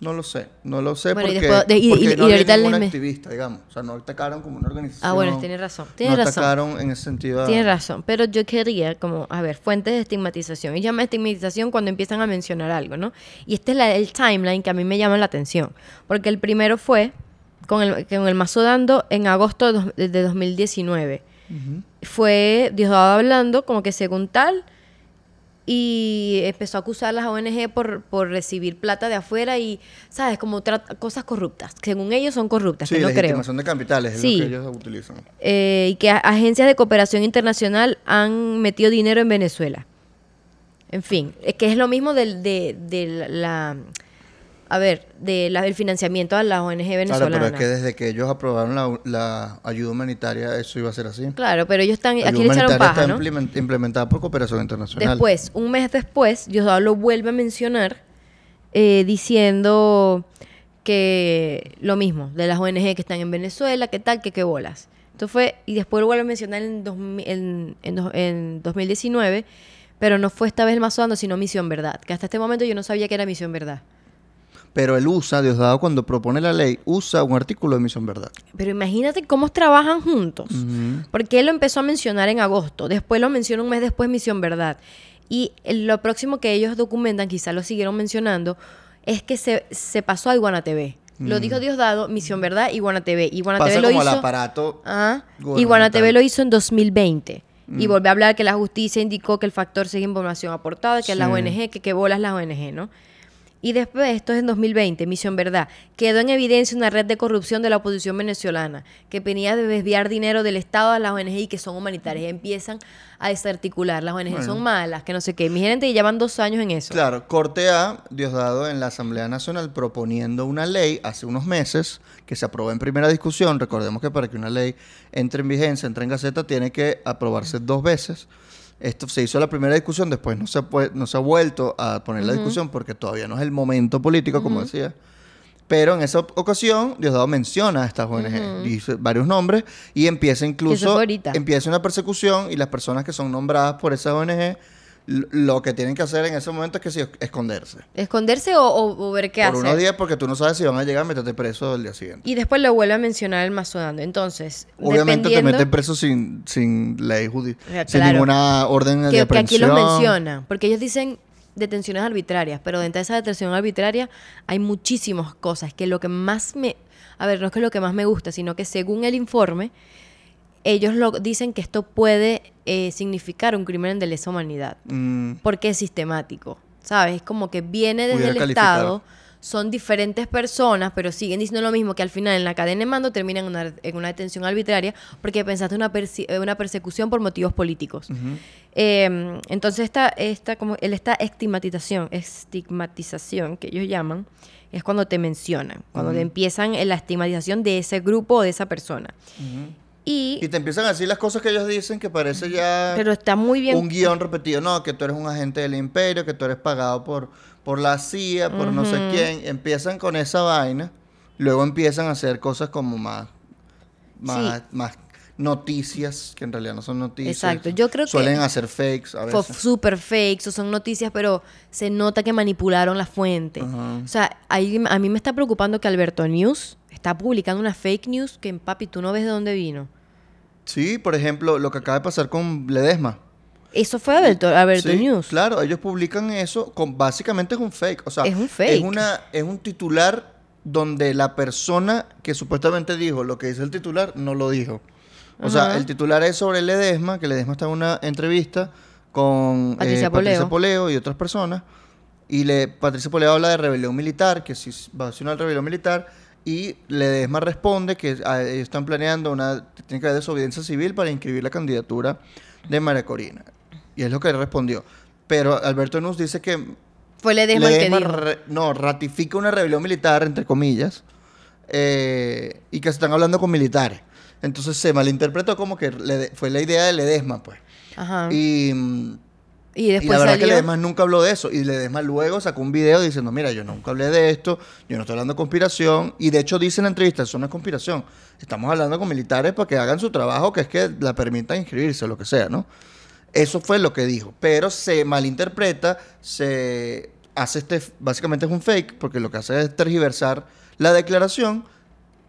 No lo sé, no lo sé Bueno, y porque, después- de- y- porque y- no y ahorita ningún activista, digamos. O sea, no atacaron como una organización. Ah, bueno, tienes razón. Tienes no razón. atacaron en ese sentido. Tienes razón, pero yo quería como, a ver, fuentes de estigmatización. Y llama estigmatización cuando empiezan a mencionar algo, ¿no? Y este es la- el timeline que a mí me llama la atención. Porque el primero fue con el, con el mazo dando en agosto de, de 2019. Fue Diosdado hablando como que según tal y empezó a acusar a las ONG por, por recibir plata de afuera y, ¿sabes? Como cosas corruptas. Según ellos son corruptas, Sí, que no creo. legitimación de capitales es Sí. lo que ellos utilizan. Eh, y que agencias de cooperación internacional han metido dinero en Venezuela. En fin, es que es lo mismo de, de la, a ver, de la, del financiamiento a las ONG Claro, venezolanas. pero es que desde que ellos aprobaron la, la ayuda humanitaria, eso iba a ser así. Claro, pero ellos están, aquí ayuda le echaron humanitaria paja, está implementada por cooperación internacional. Después, un mes después, Diosdado lo vuelve a mencionar eh, diciendo que lo mismo, de las ONG que están en Venezuela, que tal, que qué bolas. Entonces fue, y después lo vuelve a mencionar en, 2000 en, en dos- en 2019, pero no fue esta vez el mazo dando, sino Misión Verdad, que hasta este momento yo no sabía que era Misión Verdad. Pero él usa, Diosdado, cuando propone la ley, usa un artículo de Misión Verdad. Pero imagínate cómo trabajan juntos. Porque él lo empezó a mencionar en agosto, después lo menciona un mes después Misión Verdad. Y lo próximo que ellos documentan, quizá lo siguieron mencionando, es que se, se pasó a Iguana TV. Lo dijo Diosdado, Misión Verdad, Iguana TV. Iguana Pasa TV lo como hizo. el aparato gubernamental. Iguana TV lo hizo en 2020. Y volvió a hablar que la justicia indicó que el factor sigue información aportada, que las Sí. ONG, que qué bolas las ONG, ¿no? Y después, esto es en 2020, Misión Verdad, quedó en evidencia una red de corrupción de la oposición venezolana que venía de desviar dinero del Estado a las ONG y que son humanitarias. Y empiezan a desarticular. Las ONG son malas, que no sé qué. Mi gente llevan dos años en eso. Claro, corte A, Diosdado en la Asamblea Nacional proponiendo una ley hace unos meses que se aprobó en primera discusión. Recordemos que para que una ley entre en vigencia, entre en Gaceta, tiene que aprobarse dos veces. Esto se hizo la primera discusión, después no se, no se ha vuelto a poner la discusión porque todavía no es el momento político, como decía. Pero en esa ocasión, Diosdado menciona a estas ONG, dice varios nombres y empieza incluso empieza una persecución y las personas que son nombradas por esas ONG lo que tienen que hacer en ese momento es que sí, esconderse. ¿Esconderse o, o- o ver qué por hacer? unos días porque tú no sabes si van a llegar a meterte preso el día siguiente. Y después lo vuelve a mencionar el mazo dando. Entonces, Obviamente te meten preso sin, sin ley judicial, Ya, sin ninguna orden de que, que aprehensión. aquí los mencionan, porque ellos dicen detenciones arbitrarias, pero dentro de esa detención arbitraria hay muchísimas cosas que lo que más me, a ver, no es que lo que más me gusta, sino que según el informe, ellos lo dicen que esto puede eh, significar un crimen de lesa humanidad, Mm, porque es sistemático, ¿sabes? Es como que viene desde Pudiera el calificar. Estado, son diferentes personas, pero siguen diciendo lo mismo, que al final en la cadena de mando terminan en una, en una detención arbitraria porque pensaste una, persi- eh, una persecución por motivos políticos. Eh, entonces esta, esta, como, esta estigmatización, estigmatización que ellos llaman, es cuando te mencionan, cuando te empiezan la estigmatización de ese grupo o de esa persona. Y Y, te empiezan a decir las cosas que ellos dicen que parece ya pero está muy bien un guion repetido. No, que tú eres un agente del imperio, que tú eres pagado por, por la CIA, por no sé quién. Empiezan con esa vaina. Luego empiezan a hacer cosas como más, más, Sí. más noticias, que en realidad no son noticias. Exacto. Yo creo que- Suelen hacer fakes a veces. super fakes o son noticias, pero se nota que manipularon la fuente. O sea, ahí, a mí me está preocupando que Alberto News está publicando una fake news que, papi, tú no ves de dónde vino. Sí, por ejemplo, lo que acaba de pasar con Ledesma. Eso fue Alberto, Alberto Sí, News. Claro, ellos publican eso, con, básicamente es un fake. O sea, Es un fake. Es, una, es un titular donde la persona que supuestamente dijo lo que dice el titular no lo dijo. O sea, el titular es sobre Ledesma, que Ledesma está en una entrevista con eh, Patricia Patricia Poleo. Poleo y otras personas. Y le, Patricia Poleo habla de rebelión militar, que si va a ser una rebelión militar. Y Ledesma responde que ah, ellos están planeando una. Tiene que haber desobediencia civil para inscribir la candidatura de María Corina. Y es lo que él respondió. Pero Alberto Nuz dice que Fue Ledesma el que Ledesma dijo. re- no, ratifica una rebelión militar, entre comillas, eh, y que se están hablando con militares. Entonces se malinterpretó como que fue la idea de Ledesma, pues. Ajá. Y, Y, la verdad salió... que Ledesma nunca habló de eso. Y Ledesma luego sacó un video diciendo, mira, yo nunca hablé de esto, yo no estoy hablando de conspiración. Y de hecho dice en la entrevista, eso no es conspiración. Estamos hablando con militares para que hagan su trabajo, que es que la permitan inscribirse, lo que sea, ¿no? Eso fue lo que dijo. Pero se malinterpreta, se hace este, básicamente es un fake, porque lo que hace es tergiversar la declaración.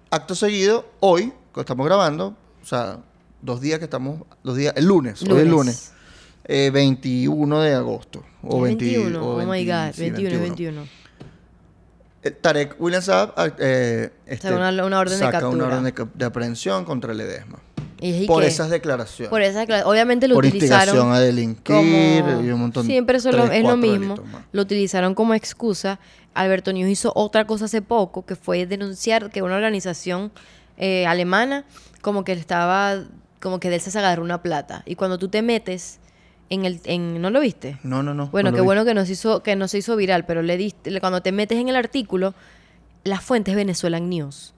Acto seguido, hoy, que estamos grabando, o sea, dos días que estamos, dos días, el lunes, hoy es lunes, eh, 21 de agosto. O Es 20 21, o oh my 20, God, sí, 21, 21. Eh, Tarek William Saab ah, eh, este, una- una orden de saca una captura. orden de, aprehensión contra Ledesma. Y, Por esas declaraciones. Por esas declara- Obviamente lo por utilizaron instigación a delinquir como- y un montón Siempre eso es tres, lo, es lo cuatro mismo. delitos. Lo utilizaron como excusa. Alberto News hizo otra cosa hace poco, que fue denunciar que una organización eh, alemana como que estaba, como que de él se agarró una plata. Y cuando tú te metes en el, en, ¿no lo viste? No, no, no. Bueno, no qué bueno que nos hizo, que no se hizo viral, pero le diste, cuando te metes en el artículo, la fuente es Venezuelan News.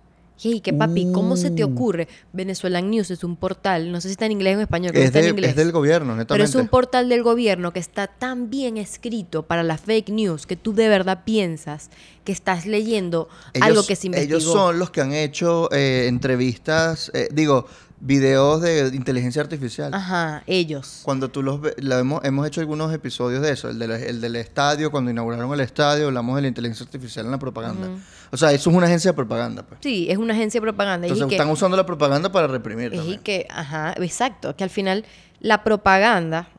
Y que papi, ¿cómo se te Uh. ocurre? Venezuelan News es un portal, no sé si está en inglés o en español, creo que Es, está de- en inglés. es del gobierno, netamente. Pero es un portal del gobierno que está tan bien escrito para la fake news que tú de verdad piensas que estás leyendo algo que se investigó. Ellos son los que han hecho eh, entrevistas, eh, digo, videos de inteligencia artificial. Ajá, ellos. Cuando tú los ves, la hemos, hemos hecho algunos episodios de eso, el, del- el del estadio, cuando inauguraron el estadio, hablamos de la inteligencia artificial en la propaganda. O sea, eso es una agencia de propaganda. Pues. Sí, es una agencia de propaganda. y Entonces que- están usando la propaganda para reprimir. Es y que, ajá, exacto, que al final la propaganda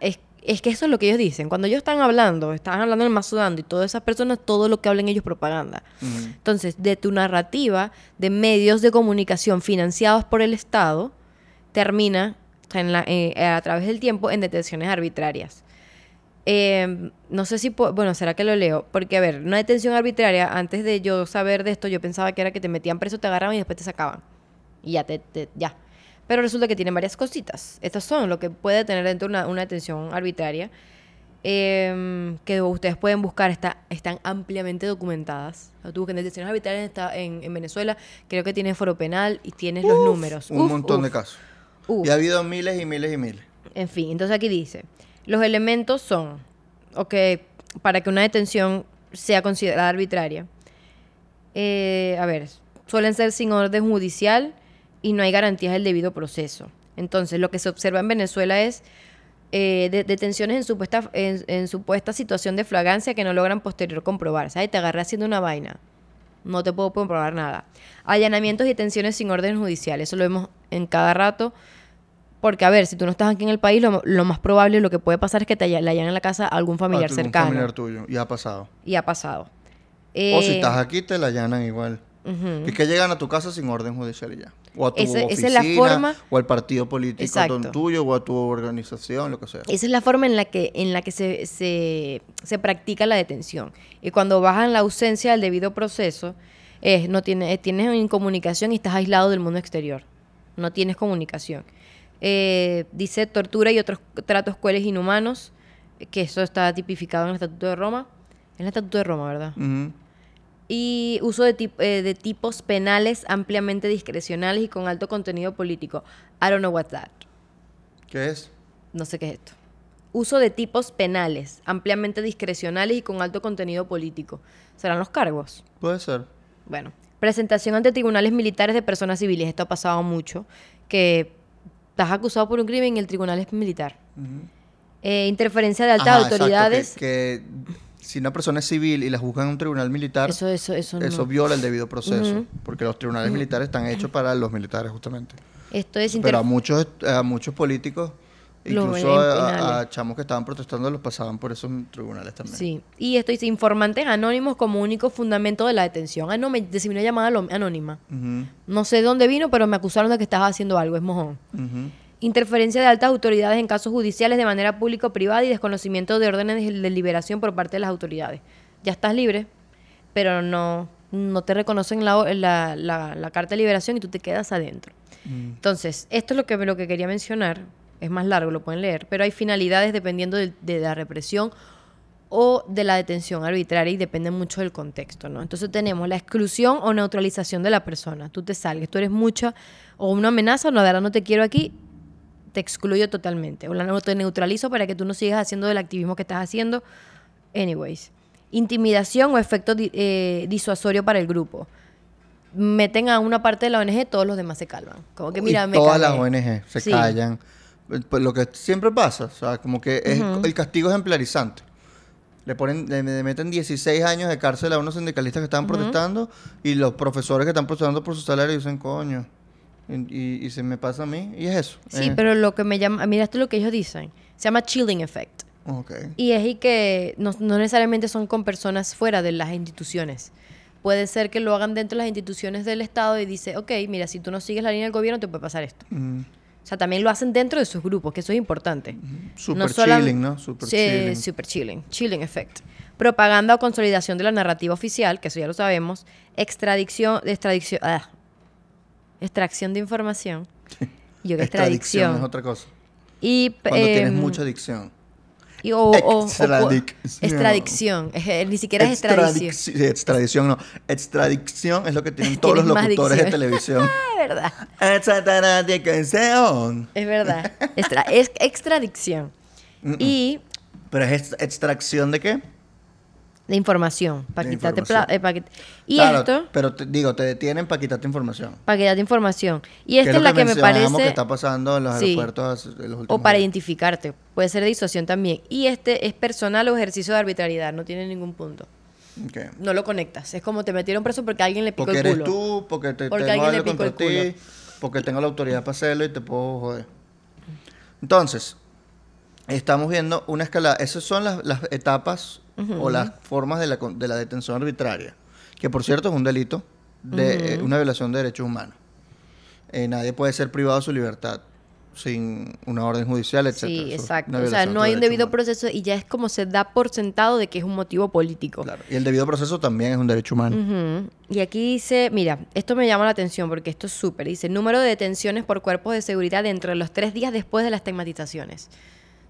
es, es que eso es lo que ellos dicen. Cuando ellos están hablando, están hablando en el Mazudando y todas esas personas, todo lo que hablen ellos es propaganda. Entonces, de tu narrativa de medios de comunicación financiados por el Estado, termina en la- eh, a través del tiempo en detenciones arbitrarias. Eh, no sé si, bueno, será que lo leo, porque a ver, una detención arbitraria, antes de yo saber de esto, yo pensaba que era que te metían preso, te agarraban y después te sacaban. Y ya, te, te- ya. Pero resulta que tienen varias cositas. Estas son lo que puede tener dentro una, una detención arbitraria, eh, que ustedes pueden buscar, está, están ampliamente documentadas. O Tú busquen detenciones arbitrarias está en, en Venezuela, creo que tiene foro penal y tienes los números. Un Uf, montón uf, de casos. uf. Y ha habido miles y miles y miles. En fin, entonces aquí dice, los elementos son, ok, para que una detención sea considerada arbitraria, eh, a ver, suelen ser sin orden judicial y no hay garantías del debido proceso. Entonces, lo que se observa en Venezuela es eh, de- detenciones en supuesta, en, en supuesta situación de flagrancia que no logran posterior comprobar. ¿Sabes? Te agarré haciendo una vaina. No te puedo comprobar nada. Allanamientos y detenciones sin orden judicial. Eso lo vemos en cada rato. Porque, a ver, si tú no estás aquí en el país, lo, lo más probable, lo que puede pasar es que te le hayan en la casa a algún familiar A tu- cercano. Un familiar tuyo. Y ha pasado. Y ha pasado. o si Eh, estás aquí, te la allanan igual. Ujú. Es que llegan a tu casa sin orden judicial y ya. O a tu oficina, esa es la forma- o al partido político tuyo, o a tu organización, lo que sea. Esa es la forma en la que, en la que se, se, se practica la detención. Y cuando bajan la ausencia del debido proceso, es, no tiene, eh, tienes incomunicación y estás aislado del mundo exterior. No tienes comunicación. Eh, dice tortura y otros tratos crueles inhumanos, que eso está tipificado en el Estatuto de Roma. En el Estatuto de Roma, ¿verdad? Ujú. Y uso de, tip- eh, de tipos penales ampliamente discrecionales y con alto contenido político. I don't know what's that. ¿Qué es? No sé qué es esto. Uso de tipos penales, ampliamente discrecionales y con alto contenido político. ¿Serán los cargos? Puede ser. Bueno, presentación ante tribunales militares de personas civiles. Esto ha pasado mucho. Que estás acusado por un crimen y el tribunal es militar. Eh, interferencia de altas Ajá, exacto, autoridades. que, si una persona es civil y la juzgan en un tribunal militar, Eso, eso, eso no. eso viola el debido proceso, porque los tribunales militares están hechos para los militares justamente. Esto es Pero a muchos, a muchos políticos, Los incluso a, chamos que estaban protestando, los pasaban por esos tribunales también. Sí, y esto dice informantes anónimos como único fundamento de la detención. Ah, no, me recibí una llamada anónima. No sé de dónde vino, pero me acusaron de que estaba haciendo algo, es mojón. Interferencia de altas autoridades en casos judiciales de manera pública o privada y desconocimiento de órdenes de liberación por parte de las autoridades. Ya estás libre, pero no, no te reconocen la, la- la- la carta de liberación y tú te quedas adentro. Entonces, esto es lo que, lo que quería mencionar. Es más largo, lo pueden leer, pero hay finalidades dependiendo de, de la represión o de la detención arbitraria y depende mucho del contexto, ¿no? Entonces tenemos la exclusión o neutralización de la persona. Tú te salgas, tú eres mucha o una amenaza, no, la verdad no te quiero aquí, te excluyo totalmente. O la, o te neutralizo para que tú no sigas haciendo el activismo que estás haciendo. Anyways. Intimidación o efecto eh, disuasorio para el grupo. Meten a una parte de la ONG, todos los demás se calman. Como que Y mira, me todas las ONG se Sí. callan. Pues lo que siempre pasa, o sea, como que es, el castigo ejemplarizante. Le ponen, le, le meten 16 años de cárcel a unos sindicalistas que estaban protestando y los profesores que están protestando por su salario dicen, coño, y, y- se me pasa a mí, y es eso. Sí, Eh, pero lo que me llama, mira esto es lo que ellos dicen. Se llama chilling effect. ok. Y es y que no, no necesariamente son con personas fuera de las instituciones. Puede ser que lo hagan dentro de las instituciones del Estado y dice, ok, mira, si tú no sigues la línea del gobierno te puede pasar esto. Mm, O sea, también lo hacen dentro de sus grupos, que eso es importante. super solam- chilling, ¿no? Super Sí, chilling. super chilling. Chilling effect. Propaganda o consolidación de la narrativa oficial, que eso ya lo sabemos. Extradición, extradición, ah, extracción de información. Yo que Extradicción extradición. es otra cosa. Y, Cuando tienes em, mucha adicción. y o- o- o-. Es que Ni siquiera es extradición. Extradic- extradición no. Extradición es lo que tienen todos los locutores de televisión. Es verdad. Extradición. Es verdad. Extra- es extradición. Y Pero es ex- extracción de qué? De información. Para De quitarte información. eh, pa' que- Y Claro, esto, Pero te, digo, te detienen para quitarte información. para que darte información. Y ¿Qué esta es la que me parece. que está pasando en los Sí. aeropuertos en los últimos O para identificarte. Puede ser de disuasión también. Y este es personal o ejercicio de arbitrariedad. No tiene ningún punto. No lo conectas. Es como te metieron preso porque alguien le picó Porque el eres culo. tú, porque te Porque tengo algo contra ti, porque tengo la autoridad para hacerlo y te puedo joder. Entonces, estamos viendo una escalada. Esas son las, las etapas o las formas de la, de la detención arbitraria. Que por cierto es un delito de eh, una violación de derechos humanos. Eh, nadie puede ser privado de su libertad sin una orden judicial, etc. Sí, exacto. O sea, no hay un debido proceso y ya es como se da por sentado de que es un motivo político. Claro. Y el debido proceso también es un derecho humano. Y aquí dice, mira, esto me llama la atención porque esto es súper. Dice, número de detenciones por cuerpos de seguridad dentro de los tres días después de las estigmatizaciones.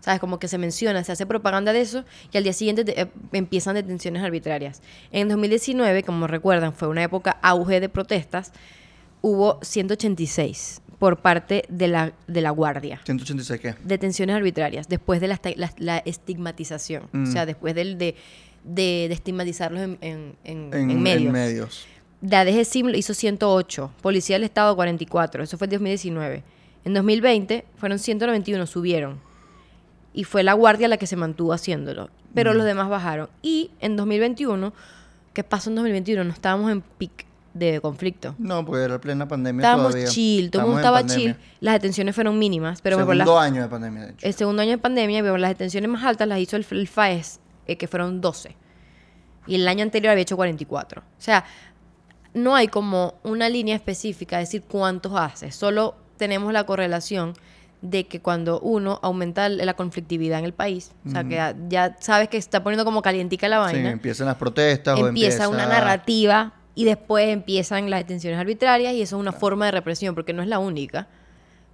¿Sabes? Como que se menciona, se hace propaganda de eso y al día siguiente te- eh, empiezan detenciones arbitrarias. En 2019, como recuerdan, fue una época auge de protestas, hubo 186 por parte de la, de la Guardia. 186 qué? Detenciones arbitrarias, después de la, la- la estigmatización. O sea, después del, de, de, de estigmatizarlos en, en, en- En, medios. en medios. La DGCIM hizo 108, Policía del Estado 44, eso fue en 2019. En 2020 fueron 191, subieron. Y fue la Guardia la que se mantuvo haciéndolo, pero los demás bajaron. Y en 2021, ¿qué pasó en 2021? No estábamos en pic de conflicto. No, porque era plena pandemia Estábamos todavía. chill, todo el mundo estaba pandemia. chill, las detenciones fueron mínimas, pero Segundo las- año de pandemia, de hecho. el segundo año de pandemia, pero las detenciones más altas las hizo el, el FAES, eh, que fueron 12. Y el año anterior había hecho 44. O sea, no hay como una línea específica, de decir cuántos hace. Solo tenemos la correlación de que cuando uno aumenta la conflictividad en el país, o sea, que ya, ya sabes que se está poniendo como calientica la Sí, vaina, empiezan las protestas o empieza una narrativa y después empiezan las detenciones arbitrarias y eso es una forma de represión, porque no es la única.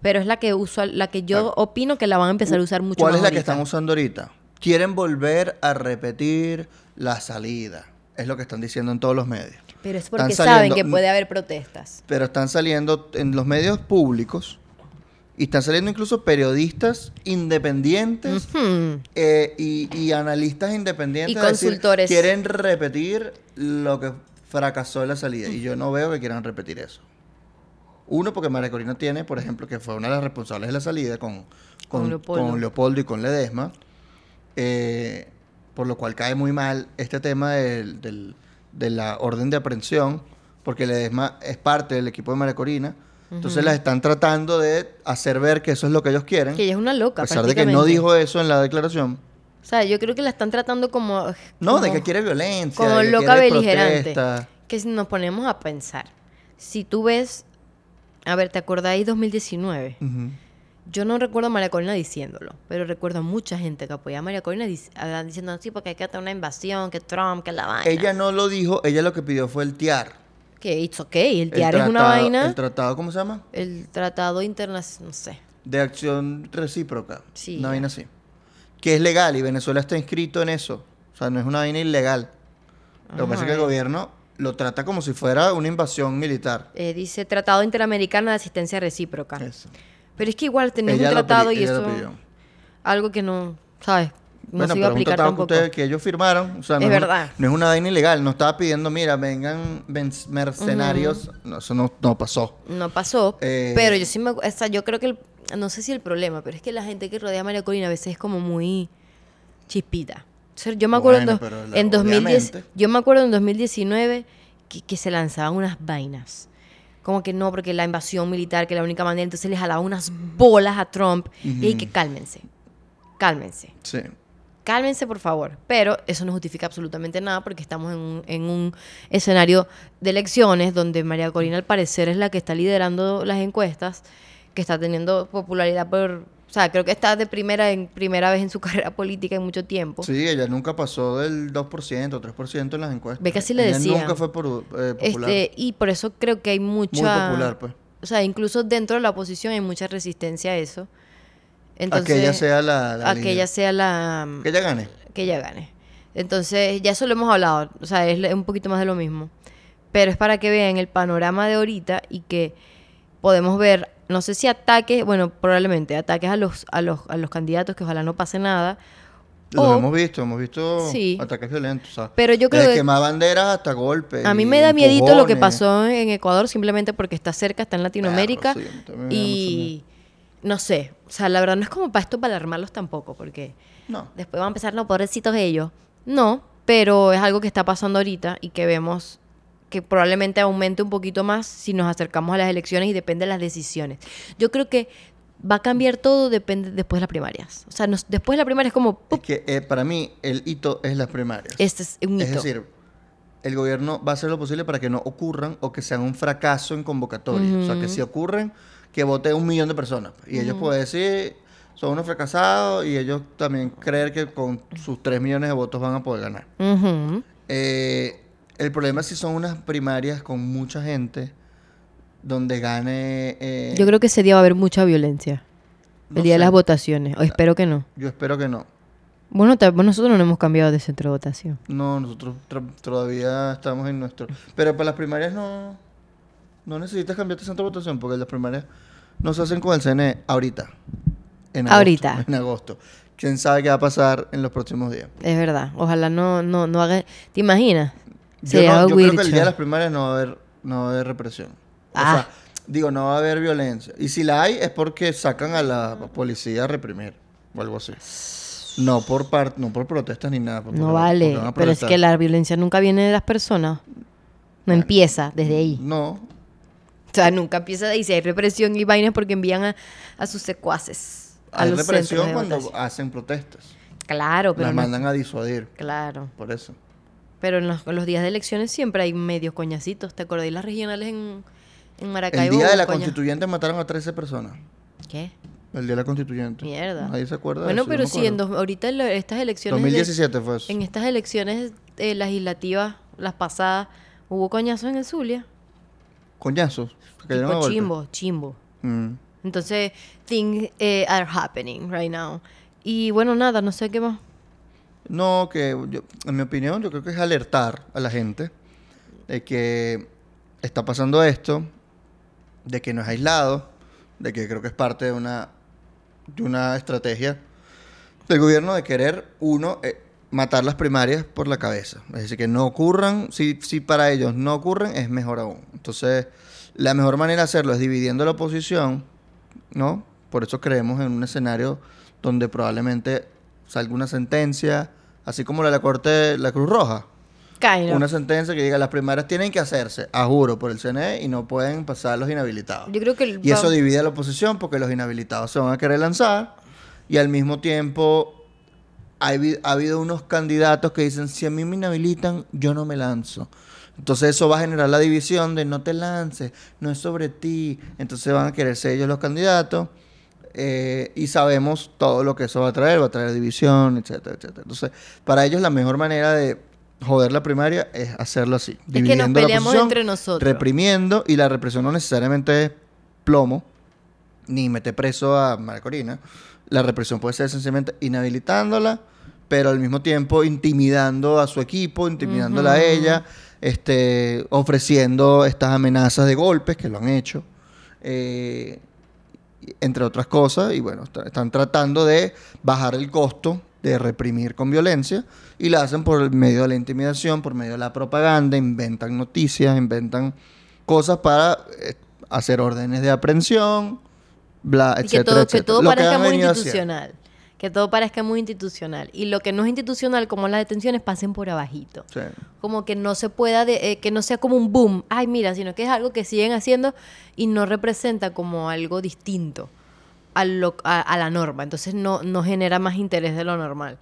Pero es la que usual, la que yo opino que la van a empezar a usar mucho ¿Cuál más es la que están usando ahorita? Quieren volver a repetir la salida. Es lo que están diciendo en todos los medios. Pero es porque saben que puede haber protestas. Pero están saliendo en los medios públicos y están saliendo incluso periodistas independientes eh, y, y analistas independientes. Y decir, consultores. quieren repetir lo que fracasó en la salida. Y yo no veo que quieran repetir eso. Uno, porque María Corina tiene, por ejemplo, que fue una de las responsables de la salida con, con, Con Leopoldo. con Leopoldo y con Ledesma. eh, por lo cual cae muy mal este tema del- del- de la orden de aprehensión, porque le es, ma- es parte del equipo de María Corina. Entonces las están tratando de hacer ver que eso es lo que ellos quieren. Que ella es una a loca. pesar de que no dijo eso en la declaración. O sea, yo creo que la están tratando como. No, de que quiere violencia. Como de que loca quiere beligerante. protesta. Que si nos ponemos a pensar, si tú ves. A ver, ¿te acordáis 2019? Ujú. Yo no recuerdo a María Corina diciéndolo, pero recuerdo a mucha gente que apoyaba a María Corina dic- diciendo sí, porque hay que hacer una invasión, que Trump, que la vaina. Ella no lo dijo, ella lo que pidió fue el TIAR. Que it's okay, el TIAR El es una vaina. El tratado, ¿cómo se llama? El tratado internacional, no sé. De acción recíproca. Sí, Una vaina así. Que es legal y Venezuela está inscrito en eso. O sea, no es una vaina ilegal. Lo que pasa es que el gobierno lo trata como si fuera una invasión militar. Eh, dice Tratado Interamericano de Asistencia Recíproca. Eso. Pero es que igual Ella un tratado y eso. Algo que no, ¿sabes? No bueno, se iba a aplicar que, ustedes- que ellos firmaron. O sea, no Es una- verdad. no es una vaina ilegal. No estaba pidiendo, mira, vengan ven- mercenarios. No, eso no, no pasó. No pasó, Eh, pero yo sí me, o sea, yo creo que el- no sé si el problema, pero es que la gente que rodea a María Corina a veces es como muy chispita. O sea, yo me acuerdo Bueno, en, pero dos- la- en 2010, obviamente. yo me acuerdo en 2019 que, que se lanzaban unas vainas. Como que no, porque la invasión militar, que la única manera, entonces les jalaban unas bolas a Trump y hay que cálmense, cálmense. Sí. Cálmense, por favor. Pero eso no justifica absolutamente nada porque estamos en un, en un escenario de elecciones donde María Corina, al parecer, es la que está liderando las encuestas, que está teniendo popularidad por. O sea, creo que está de primera en primera vez en su carrera política en mucho tiempo. Sí, ella nunca pasó del 2% o 3% en las encuestas. Ve que así le Ella nunca fue por, eh, popular. Este, y por eso creo que hay mucha. Muy popular, pues. O sea, incluso dentro de la oposición hay mucha resistencia a eso. Entonces, a que ella sea la, la a que ella sea la. Que ella gane. que ella gane. Entonces, ya eso lo hemos hablado, o sea, es un poquito más de lo mismo. Pero es para que vean el panorama de ahorita y que podemos ver, no sé si ataques, bueno, probablemente ataques a los, a los, a los candidatos, que ojalá no pase nada. Lo o- hemos visto, hemos visto Sí. ataques violentos. o sea, Pero yo creo desde que- quemar banderas hasta golpes. a mí me da miedito lo que pasó en Ecuador, simplemente porque está cerca, está en Latinoamérica. Perro, sí, y no sé, o sea, la verdad no es como para esto para alarmarlos tampoco, porque No. Después van a empezar, no, pobrecitos ellos. No, pero es algo que está pasando ahorita y que vemos que probablemente aumente un poquito más si nos acercamos a las elecciones y depende de las decisiones. Yo creo que va a cambiar todo depende después de las primarias. O sea, nos- después de la primaria es como, Es que eh, para mí el hito es las primarias. este es un Es hito. decir, el gobierno va a hacer lo posible para que no ocurran o que sean un fracaso en convocatoria. O sea, que si ocurren, que vote un millón de personas. Y ellos pueden decir, son unos fracasados y ellos también creer que con sus 3 millones de votos van a poder ganar. Eh, el problema es si son unas primarias con mucha gente donde gane... eh, Yo creo que ese día va a haber mucha violencia. El no día de las votaciones. O espero que no. Yo espero que no. Bueno, nosotros no hemos cambiado de centro de votación. No, nosotros todavía estamos en nuestro... Pero para las primarias no... No necesitas cambiarte de centro de votación porque las primarias no se hacen con el CNE ahorita. En agosto, Ahorita. En agosto. ¿Quién sabe qué va a pasar en los próximos días? Es verdad. Ojalá no, no, no haga... ¿Te imaginas? Yo, Sería no- yo creo que el día de las primarias no va a haber, no va a haber represión. O Ah. sea, digo, no va a haber violencia. Y si la hay es porque sacan a la policía a reprimir o algo así. No por par- no por protestas ni nada. No vale, pero es que la violencia nunca viene de las personas. No empieza desde ahí. No, O sea, nunca empieza ahí. Si hay represión y vainas porque envían a, a sus secuaces. A hay los represión cuando hacen protestas. Claro, pero Las no- mandan a disuadir, Claro. por eso. Pero en los, en los días de elecciones siempre hay medios coñacitos. ¿Te acordáis las regionales en, en El Maracaibo? día de la Coña- constituyente mataron a 13 personas. ¿Qué? El día de la constituyente. Mierda. Nadie se acuerda de Bueno, eso, pero sí, en dos- ahorita en estas elecciones... de- 2017 fue eso. en estas elecciones eh, legislativas, las pasadas, hubo coñazos en el Zulia. Coñazos. Tipo chimbo, chimbo. Mm. Entonces, things eh, are happening right now. Y bueno, nada, no sé qué más. No, que yo- en mi opinión, yo creo que es alertar a la gente de que está pasando esto, de que no es aislado, de que creo que es parte de una, de una estrategia del gobierno de querer, uno, eh, matar las primarias por la cabeza. Es decir, que no ocurran, si, si para ellos no ocurren, es mejor aún. Entonces, la mejor manera de hacerlo es dividiendo la oposición, ¿no? Por eso creemos en un escenario donde probablemente salga una sentencia, así como la de la Corte, la Cruz Roja. Of. Una sentencia que diga las primarias tienen que hacerse, a juro, por el CNE y no pueden pasar los inhabilitados. Yo creo que el- Y eso divide a la oposición porque los inhabilitados se van a querer lanzar y al mismo tiempo ha, habi- ha habido unos candidatos que dicen, si a mí me inhabilitan, yo no me lanzo. Entonces eso va a generar la división de no te lances, no es sobre ti. Entonces van a querer ser ellos los candidatos eh, y sabemos todo lo que eso va a traer, va a traer división, etcétera, etcétera. Entonces, para ellos la mejor manera de joder la primaria es hacerlo así, que nos dividiendo la peleamos oposición, entre nosotros. reprimiendo y la represión no necesariamente es plomo ni mete preso a María Corina. La represión puede ser sencillamente inhabilitándola, pero al mismo tiempo intimidando a su equipo, intimidándola a ella, este, ofreciendo estas amenazas de golpes que lo han hecho, eh, entre otras cosas. Y bueno, está- están tratando de bajar el costo de reprimir con violencia y lo hacen por medio de la intimidación, por medio de la propaganda, inventan noticias, inventan cosas para eh, hacer órdenes de aprehensión, bla, que todo, que parezca muy institucional. Que todo parezca muy institucional. Y lo que no es institucional, como las detenciones, pasen por abajito. Sí. Como que no se pueda, de- eh, que no sea como un boom, ay mira, sino que es algo que siguen haciendo y no representa como algo distinto a, lo, a, a la norma. Entonces no, no genera más interés de lo normal.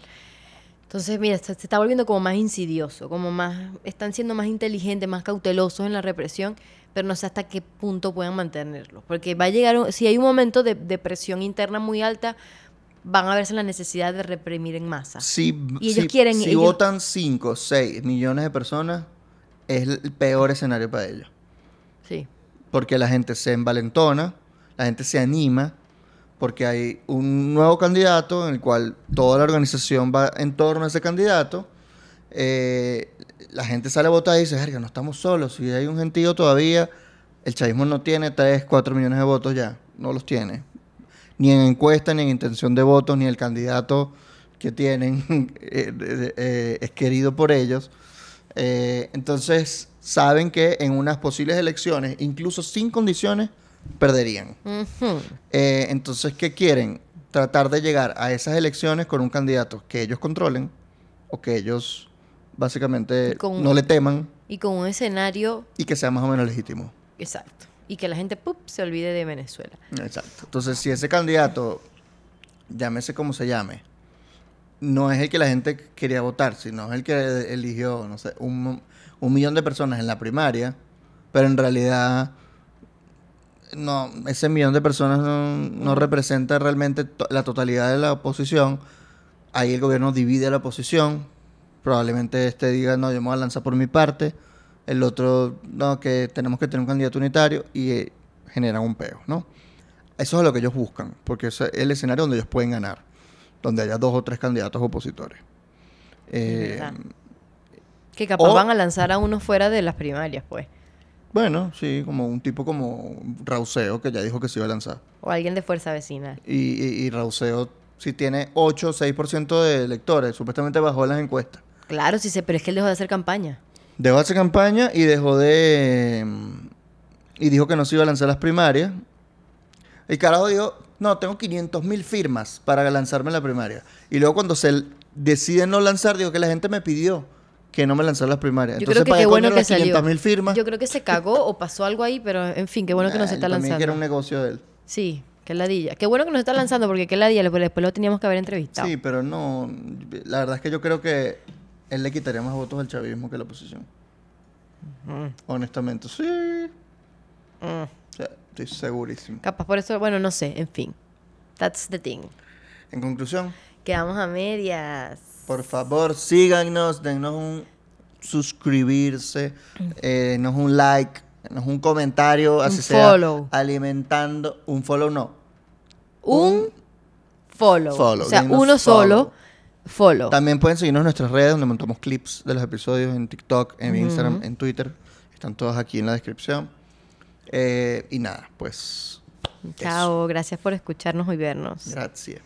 Entonces, mira, se, se está volviendo como más insidioso, como más, están siendo más inteligentes, más cautelosos en la represión, pero no sé hasta qué punto puedan mantenerlo. Porque va a llegar, un- si hay un momento de, de presión interna muy alta, van a verse la necesidad de reprimir en masa. Si, Y ellos si- quieren- si ellos- votan 5, 6 millones de personas, es el peor escenario para ellos. Sí. Porque la gente se envalentona, la gente se anima, porque hay un nuevo candidato en el cual toda la organización va en torno a ese candidato. Eh, la gente sale a votar y dice, verga, no estamos solos, si hay un gentío todavía, el chavismo no tiene 3, 4 millones de votos ya, no los tiene. Ni en encuesta, ni en intención de votos, ni el candidato que tienen eh, eh, es querido por ellos. Eh, entonces, saben que en unas posibles elecciones, incluso sin condiciones, perderían. Entonces, ¿qué quieren? Tratar de llegar a esas elecciones con un candidato que ellos controlen o que ellos básicamente Con- no le teman Y con un escenario y que sea más o menos legítimo. exacto. Y que la gente ¡pup! se olvide de Venezuela. Exacto. Entonces, si ese candidato, llámese como se llame, no es el que la gente quería votar, sino es el que eligió, no sé, un, un millón de personas en la primaria, pero en realidad no, ese millón de personas no, no representa realmente to- la totalidad de la oposición. Ahí el gobierno divide a la oposición. Probablemente este diga, no, yo me voy a lanzar por mi parte. El otro, no, que tenemos que tener un candidato unitario y eh, generan un peo, ¿no? Eso es lo que ellos buscan, porque es el escenario donde ellos pueden ganar, donde haya dos o tres candidatos opositores. Eh. Que capaz O- van a lanzar a uno fuera de las primarias, pues. bueno, sí, como un tipo como Rauseo, que ya dijo que se iba a lanzar. O alguien de fuerza vecinal. Y, y, y Rauseo sí tiene 8 o 6% de electores, supuestamente bajó en las encuestas. Claro, sí sé, pero es que él dejó de hacer campaña. Dejó de hacer campaña y dejó de... mm, Y dijo que no se iba a lanzar las primarias. El carajo dijo, no, tengo 500 mil firmas para lanzarme en la primaria. Y luego cuando se decide no lanzar, dijo que la gente me pidió que no me lanzara las primarias. Yo Entonces, creo que ¿para qué bueno que las salió. 500 mil firmas? Yo creo que se cagó o pasó algo ahí, pero en fin, qué bueno que no se está yo también lanzando. que era un negocio de él. Sí, qué ladilla. Qué bueno que nos está lanzando porque qué ladilla, después lo teníamos que haber entrevistado. Sí, pero no. La verdad es que yo creo que él le quitaría más votos al chavismo que a la oposición. Honestamente, sí. Mm. O sea, estoy segurísimo. Capaz por eso, bueno, no sé, en fin. That's the thing. En conclusión, Quedamos a medias. por favor, síganos, denos un suscribirse, eh, denos un like, denos un comentario, así Un sea. follow. Alimentando. Un follow no. Un follow. follow, O sea, uno solo, follow. También pueden seguirnos en nuestras redes donde montamos clips de los episodios en TikTok, en Instagram, en Twitter. Están todos aquí en la descripción. Eh, y nada, pues. Chao, gracias por escucharnos y vernos. Gracias.